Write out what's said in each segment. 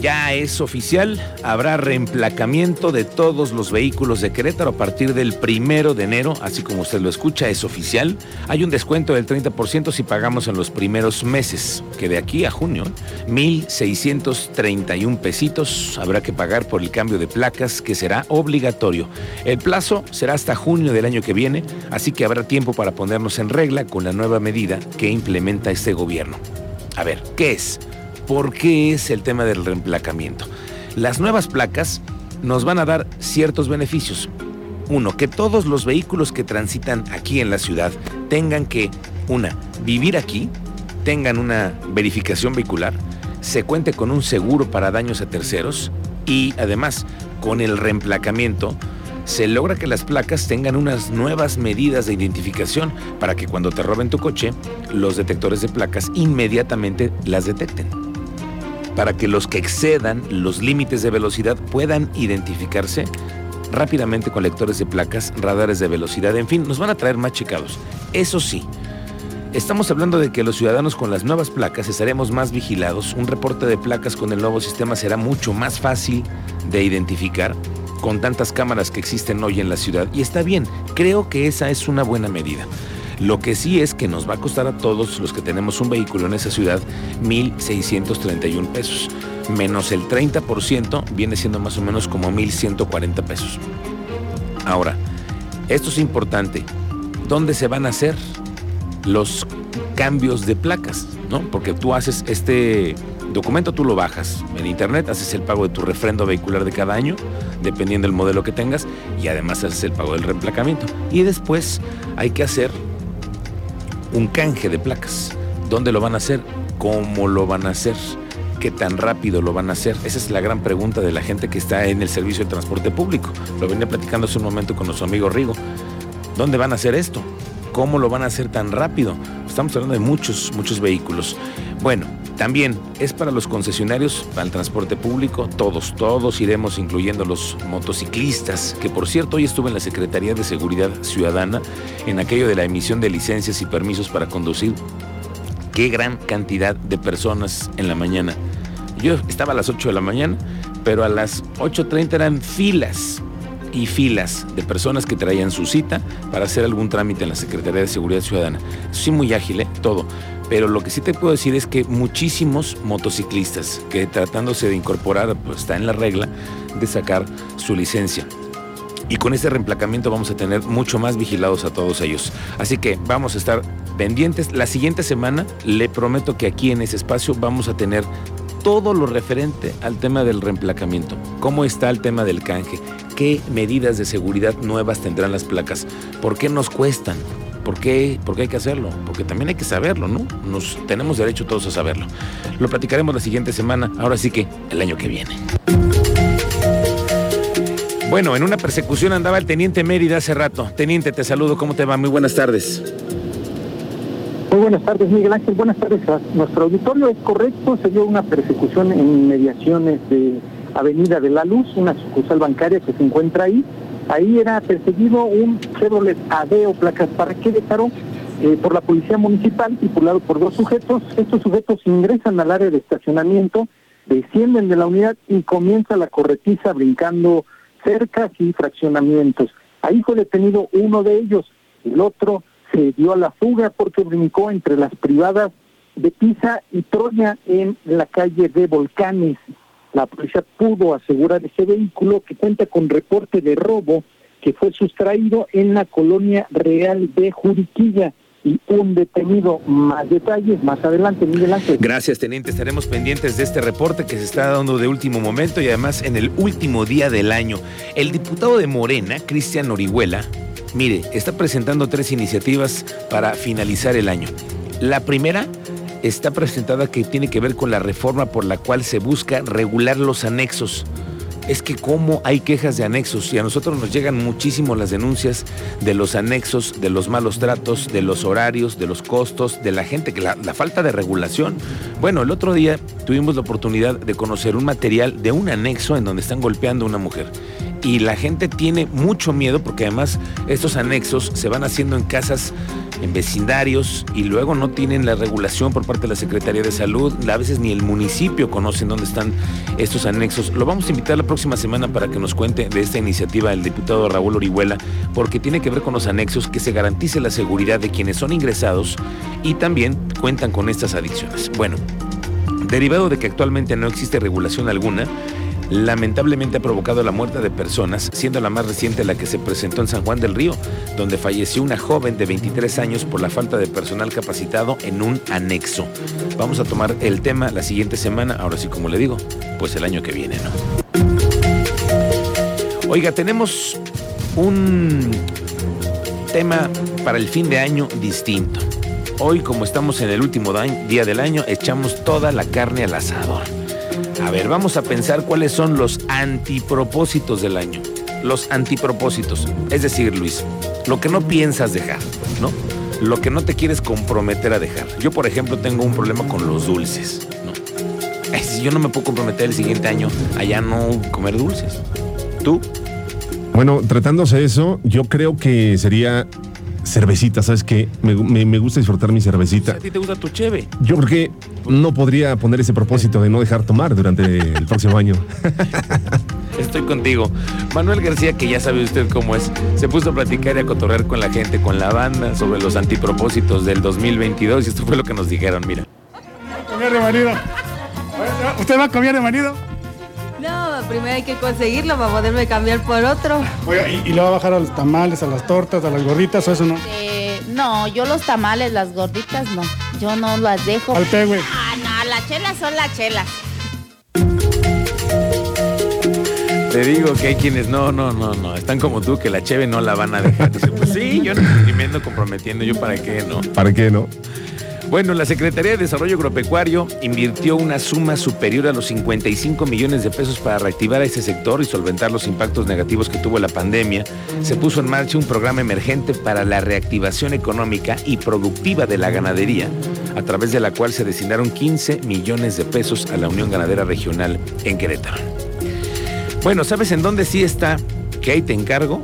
Ya es oficial, habrá reemplacamiento de todos los vehículos de Querétaro a partir del primero de enero, así como usted lo escucha, es oficial. Hay un descuento del 30% si pagamos en los primeros meses, que de aquí a junio, 1.631 pesitos habrá que pagar por el cambio de placas, que será obligatorio. El plazo será hasta junio del año que viene, así que habrá tiempo para ponernos en regla con la nueva medida que implementa este gobierno. A ver, ¿qué es? ¿Por qué es el tema del reemplacamiento? Las nuevas placas nos van a dar ciertos beneficios. Uno, que todos los vehículos que transitan aquí en la ciudad tengan que, una, vivir aquí, tengan una verificación vehicular, se cuente con un seguro para daños a terceros y además con el reemplacamiento se logra que las placas tengan unas nuevas medidas de identificación para que cuando te roben tu coche, los detectores de placas inmediatamente las detecten para que los que excedan los límites de velocidad puedan identificarse rápidamente con lectores de placas, radares de velocidad, en fin, nos van a traer más checados. Eso sí, estamos hablando de que los ciudadanos con las nuevas placas estaremos más vigilados, un reporte de placas con el nuevo sistema será mucho más fácil de identificar con tantas cámaras que existen hoy en la ciudad y está bien, creo que esa es una buena medida. Lo que sí es que nos va a costar a todos los que tenemos un vehículo en esa ciudad 1.631 pesos. Menos el 30% viene siendo más o menos como 1.140 pesos. Ahora, esto es importante. ¿Dónde se van a hacer los cambios de placas? ¿No? Porque tú haces este documento, tú lo bajas en internet, haces el pago de tu refrendo vehicular de cada año, dependiendo del modelo que tengas, y además haces el pago del reemplacamiento. Y después hay que hacer un canje de placas. ¿Dónde lo van a hacer? ¿Cómo lo van a hacer? ¿Qué tan rápido lo van a hacer? Esa es la gran pregunta de la gente que está en el servicio de transporte público. Lo venía platicando hace un momento con nuestro amigo Rigo. ¿Dónde van a hacer esto? ¿Cómo lo van a hacer tan rápido? Estamos hablando de muchos, muchos vehículos. Bueno, también es para los concesionarios, para el transporte público, todos, todos iremos, incluyendo los motociclistas, que por cierto hoy estuve en la Secretaría de Seguridad Ciudadana en aquello de la emisión de licencias y permisos para conducir. Qué gran cantidad de personas en la mañana. Yo estaba a las 8 de la mañana, pero a las 8.30 eran filas y filas de personas que traían su cita para hacer algún trámite en la Secretaría de Seguridad Ciudadana. Sí, muy ágil, ¿eh? todo. Pero lo que sí te puedo decir es que muchísimos motociclistas que tratándose de incorporar, pues está en la regla de sacar su licencia. Y con este reemplacamiento vamos a tener mucho más vigilados a todos ellos. Así que vamos a estar pendientes. La siguiente semana le prometo que aquí en ese espacio vamos a tener todo lo referente al tema del reemplacamiento. ¿Cómo está el tema del canje? ¿Qué medidas de seguridad nuevas tendrán las placas? ¿Por qué nos cuestan? ¿Por qué, ¿Por qué hay que hacerlo? Porque también hay que saberlo, ¿no? Nos tenemos derecho todos a saberlo. Lo platicaremos la siguiente semana, ahora sí que el año que viene. Bueno, en una persecución andaba el teniente Mérida hace rato. Teniente, te saludo, ¿cómo te va? Muy buenas tardes. Muy buenas tardes, Miguel Ángel. Buenas tardes a nuestro auditorio. Es correcto, se dio una persecución en inmediaciones de Avenida de la Luz, una sucursal bancaria que se encuentra ahí. Ahí era perseguido un Chevrolet Adeo placas para Querétaro eh, por la policía municipal, tripulado por dos sujetos. Estos sujetos ingresan al área de estacionamiento, descienden de la unidad y comienza la corretiza brincando cercas y fraccionamientos. Ahí fue detenido uno de ellos, el otro se dio a la fuga porque brincó entre las privadas de Pisa y Troya en la calle de Volcanes. La policía pudo asegurar ese vehículo que cuenta con reporte de robo que fue sustraído en la colonia real de Juriquilla y un detenido. Más detalles más adelante, Miguel Ángel. Gracias, teniente. Estaremos pendientes de este reporte que se está dando de último momento y además en el último día del año. El diputado de Morena, Cristian Orihuela, mire, está presentando tres iniciativas para finalizar el año. La primera está presentada que tiene que ver con la reforma por la cual se busca regular los anexos. es que cómo hay quejas de anexos y a nosotros nos llegan muchísimo las denuncias de los anexos, de los malos tratos, de los horarios, de los costos, de la gente, que la, la falta de regulación. Bueno, el otro día tuvimos la oportunidad de conocer un material de un anexo en donde están golpeando a una mujer y la gente tiene mucho miedo porque además estos anexos se van haciendo en casas, en vecindarios y luego no tienen la regulación por parte de la Secretaría de Salud. A veces ni el municipio conoce dónde están estos anexos. Lo vamos a invitar la próxima semana para que nos cuente de esta iniciativa el diputado Raúl Orihuela porque tiene que ver con los anexos que se garantice la seguridad de quienes son ingresados y también cuentan con estas adicciones. Bueno, derivado de que actualmente no existe regulación alguna, lamentablemente ha provocado la muerte de personas, siendo la más reciente la que se presentó en San Juan del Río, donde falleció una joven de 23 años por la falta de personal capacitado en un anexo. Vamos a tomar el tema la siguiente semana, ahora sí como le digo, pues el año que viene, ¿no? Oiga, tenemos un tema para el fin de año distinto. Hoy, como estamos en el último día del año, echamos toda la carne al asador. A ver, vamos a pensar cuáles son los antipropósitos del año. Los antipropósitos. Es decir, Luis, lo que no piensas dejar, ¿no? Lo que no te quieres comprometer a dejar. Yo, por ejemplo, tengo un problema con los dulces, ¿no? Si yo no me puedo comprometer el siguiente año a ya no comer dulces. ¿Tú? Bueno, tratándose de eso, yo creo que sería cervecita, ¿sabes qué? Me, me, me gusta disfrutar mi cervecita. ¿A ti te gusta tu cheve? Yo creo que no podría poner ese propósito de no dejar tomar durante el próximo año. Estoy contigo. Manuel García, que ya sabe usted cómo es, se puso a platicar y a cotorrear con la gente, con la banda, sobre los antipropósitos del 2022 y esto fue lo que nos dijeron, mira. Comer de marido. ¿Usted va a comer de marido? Primero hay que conseguirlo para poderme cambiar por otro. Oiga, ¿y, y le va a bajar a los tamales, a las tortas, a las gorditas o eso no? Eh, no, yo los tamales, las gorditas no. Yo no las dejo. Al güey. Ah, no, las chelas son las chelas. Te digo que hay quienes no, no, no, no, están como tú, que la cheve no la van a dejar. Dice, pues sí, yo no me ando comprometiendo, yo para qué, ¿no? ¿Para qué no? Bueno, la Secretaría de Desarrollo Agropecuario invirtió una suma superior a los 55 millones de pesos para reactivar a ese sector y solventar los impactos negativos que tuvo la pandemia. Se puso en marcha un programa emergente para la reactivación económica y productiva de la ganadería, a través de la cual se destinaron 15 millones de pesos a la Unión Ganadera Regional en Querétaro. Bueno, ¿sabes en dónde sí está? Que ahí te encargo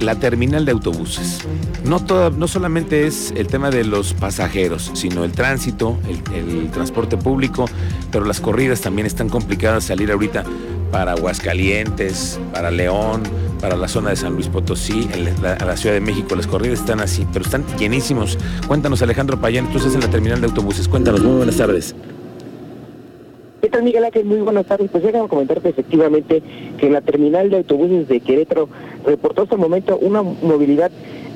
la terminal de autobuses. No, toda, no solamente es el tema de los pasajeros, sino el tránsito, el, el, transporte público, pero las corridas también están complicadas salir ahorita para Aguascalientes, para León, para la zona de San Luis Potosí, en la, a la Ciudad de México. Las corridas están así, pero están llenísimos. Cuéntanos, Alejandro Payán, tú estás en la terminal de autobuses. Cuéntanos, muy buenas tardes. ¿Qué tal, Miguel Ángel? Muy buenas tardes. Pues llegan a comentarte efectivamente que en la terminal de autobuses de Querétaro reportó hasta el momento una movilidad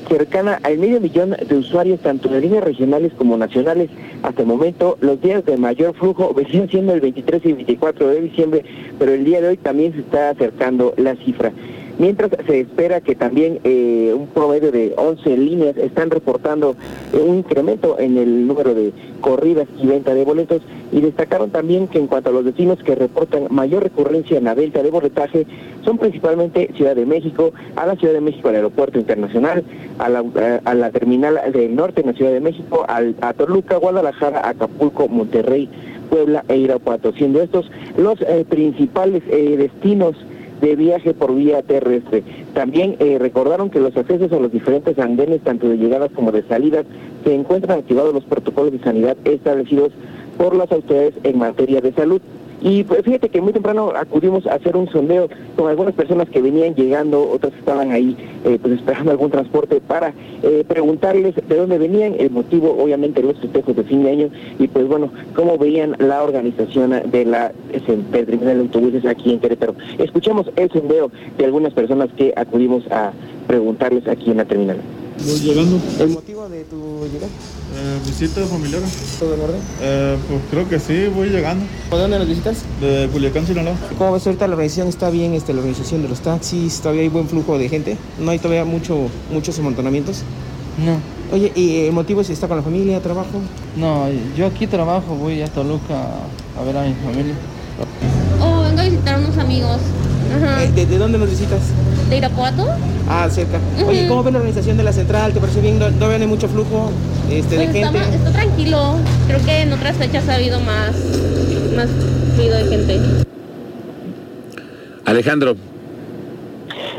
cercana al medio millón de usuarios, tanto de líneas regionales como nacionales. Hasta el momento, los días de mayor flujo venían siendo el 23 y 24 de diciembre, pero el día de hoy también se está acercando la cifra. Mientras se espera que también eh, un promedio de 11 líneas están reportando un incremento en el número de corridas y venta de boletos. Y destacaron también que en cuanto a los destinos que reportan mayor recurrencia en la venta de boletaje son principalmente Ciudad de México, a la Ciudad de México al Aeropuerto Internacional, a la, a la terminal del norte en la Ciudad de México, al, a Toluca, Guadalajara, Acapulco, Monterrey, Puebla e Irapuato, siendo estos los eh, principales eh, destinos de viaje por vía terrestre. También eh, recordaron que los accesos a los diferentes andenes, tanto de llegadas como de salidas, se encuentran activados los protocolos de sanidad establecidos por las autoridades en materia de salud. Y pues, fíjate que muy temprano acudimos a hacer un sondeo con algunas personas que venían llegando, otras estaban ahí eh, pues esperando algún transporte para eh, preguntarles de dónde venían, el motivo obviamente los festejos de fin de año y pues bueno, cómo veían la organización de la terminal de autobuses aquí en Querétaro. Escuchamos el sondeo de algunas personas que acudimos a preguntarles aquí en la terminal. Voy llegando. ¿El motivo de tu llegada? Eh, visita familiar. ¿Todo en orden? Eh, pues creo que sí, voy llegando. ¿De dónde nos visitas? De Culiacán, Sinaloa. ¿Cómo ves ahorita la organización? ¿Está bien este, la organización de los taxis? ¿Todavía hay buen flujo de gente? ¿No hay todavía mucho, muchos amontonamientos? No. Oye, ¿y el motivo si está con la familia, trabajo? No, yo aquí trabajo, voy a Toluca a ver a mi familia. Oh, vengo a visitar a unos amigos. Ajá. Eh, ¿de, de dónde nos visitas? ¿De Irapuato? Ah, cerca. Oye, ¿cómo ves la organización de la central? ¿Te parece bien? ¿No, no ven mucho flujo este, de Pues gente? está, está tranquilo. Creo que en otras fechas ha habido más, más fluido de gente. Alejandro,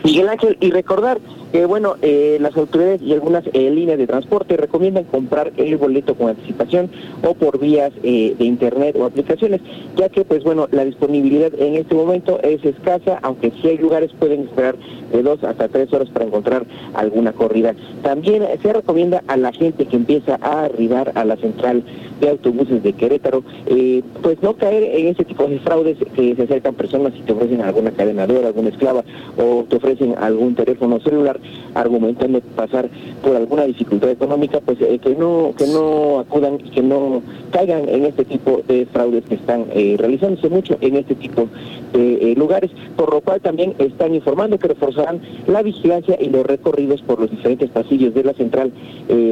Miguel Ángel, y recordar que, bueno, eh, las autoridades y algunas eh, líneas de transporte recomiendan comprar el boleto con anticipación o por vías eh, de internet o aplicaciones, ya que, pues bueno, la disponibilidad en este momento es escasa, aunque sí hay lugares pueden esperar de dos hasta tres horas para encontrar alguna corrida. También eh, se recomienda a la gente que empieza a arribar a la central de autobuses de Querétaro, eh, pues no caer en ese tipo de fraudes que se acercan personas y te ofrecen alguna cadenadora, alguna esclava o te ofrecen algún teléfono celular argumentando pasar por alguna dificultad económica, pues eh, que no que no acudan que no caigan en este tipo de fraudes que están eh, realizándose mucho en este tipo de eh, lugares, por lo cual también están informando que reforzarán la vigilancia y los recorridos por los diferentes pasillos de la central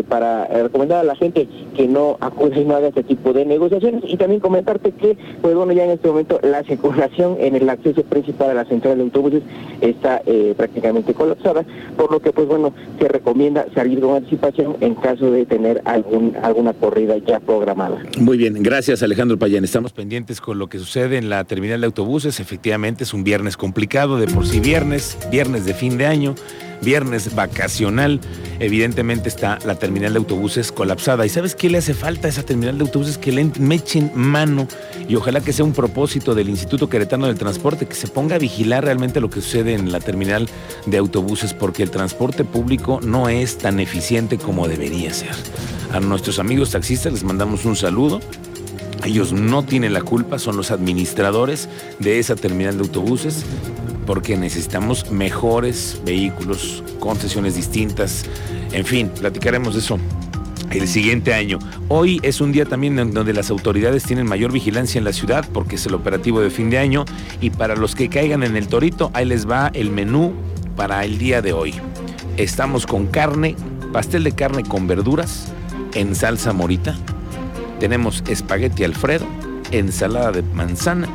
para recomendar a la gente que no acuda y no haga este tipo de negociaciones. Y también comentarte que pues bueno ya en este momento la circulación en el acceso principal a la central de autobuses está prácticamente colapsada por lo que pues bueno se recomienda salir con anticipación en caso de tener algún alguna corrida ya programada. Muy bien, gracias Alejandro Payán. Estamos pendientes con lo que sucede en la terminal de autobuses. Efectivamente es un viernes complicado, de por sí viernes, viernes de fin de año, viernes vacacional. Evidentemente está la terminal de autobuses colapsada. ¿Y sabes qué le hace falta a esa terminal de autobuses? Que le echen mano y ojalá que sea un propósito del Instituto Queretano del Transporte, que se ponga a vigilar realmente lo que sucede en la terminal de autobuses, porque el transporte público no es tan eficiente como debería ser. A nuestros amigos taxistas les mandamos un saludo. Ellos no tienen la culpa, son los administradores de esa terminal de autobuses, porque necesitamos mejores vehículos, concesiones distintas. En fin, platicaremos de eso el siguiente año. Hoy es un día también donde las autoridades tienen mayor vigilancia en la ciudad porque es el operativo de fin de año y para los que caigan en el torito, ahí les va el menú para el día de hoy. Estamos con carne, pastel de carne con verduras en salsa morita. Tenemos espagueti alfredo, ensalada de manzana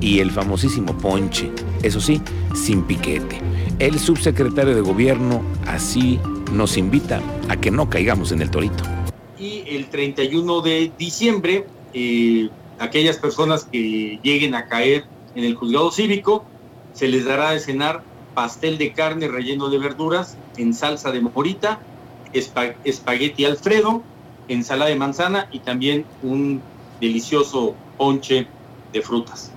y el famosísimo ponche, eso sí, sin piquete. El subsecretario de gobierno así nos invita a que no caigamos en el torito. y el 31 de diciembre, eh, aquellas personas que lleguen a caer en el juzgado cívico, se les dará de cenar pastel de carne relleno de verduras en salsa de morita, espa- espagueti alfredo, ensalada de manzana y también un delicioso ponche de frutas.